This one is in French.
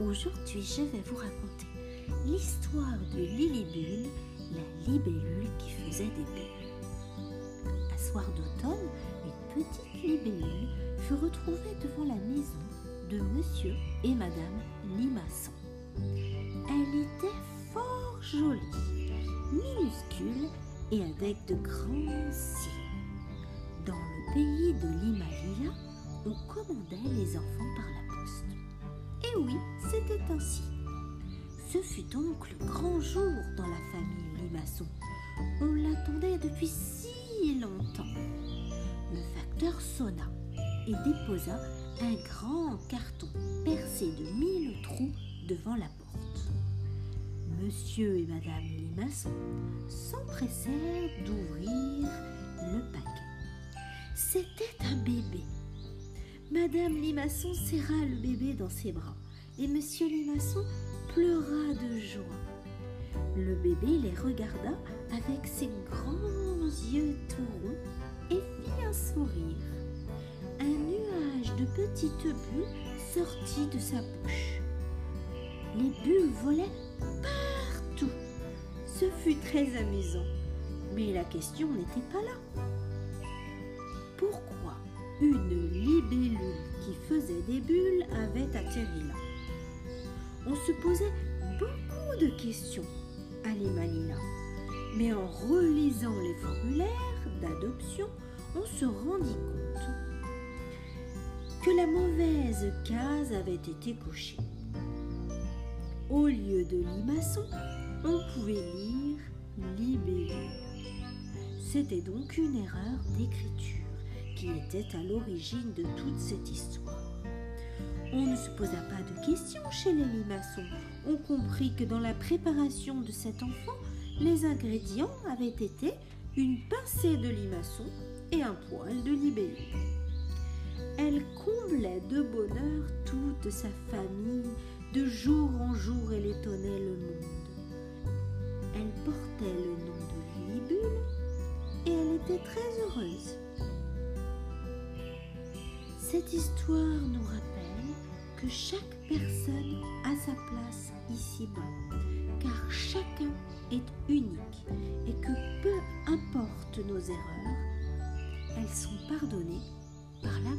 Aujourd'hui, je vais vous raconter l'histoire de Lilibule, la libellule qui faisait des bulles. Un soir d'automne, une petite libellule fut retrouvée devant la maison de monsieur et madame Limaçon. Elle était fort jolie, minuscule et avec de grands cils. Dans le pays de l'Himalaya, on commandait les enfants c'était ainsi. Ce fut donc le grand jour dans la famille Limaçon. On l'attendait depuis si longtemps. Le facteur sonna et déposa un grand carton percé de mille trous devant la porte. Monsieur et Madame Limaçon s'empressèrent d'ouvrir le paquet. C'était un bébé. Madame Limaçon serra le bébé dans ses bras et Monsieur Limaçon pleura de joie. Le bébé les regarda avec ses grands yeux tout et fit un sourire. Un nuage de petites bulles sortit de sa bouche. Les bulles volaient partout. Ce fut très amusant, mais la question n'était pas là. Pourquoi une libellule qui faisait des bulles avait atterri là? On se posait beaucoup de questions à l'Emalila, mais en relisant les formulaires d'adoption, on se rendit compte que la mauvaise case avait été cochée. Au lieu de limaçon, on pouvait lire libellule. C'était donc une erreur d'écriture qui était à l'origine de toute cette histoire. On ne se posa pas de questions chez les limaçons. On comprit que dans la préparation de cet enfant, les ingrédients avaient été une pincée de limaçon et un poil de libellule. Elle comblait de bonheur toute sa famille. De jour en jour, elle étonnait le monde. Elle portait le nom de Libule et elle était très heureuse. Cette histoire nous rappelle que chaque personne a sa place ici-bas, car chacun est unique et que peu importe nos erreurs, elles sont pardonnées par l'amour.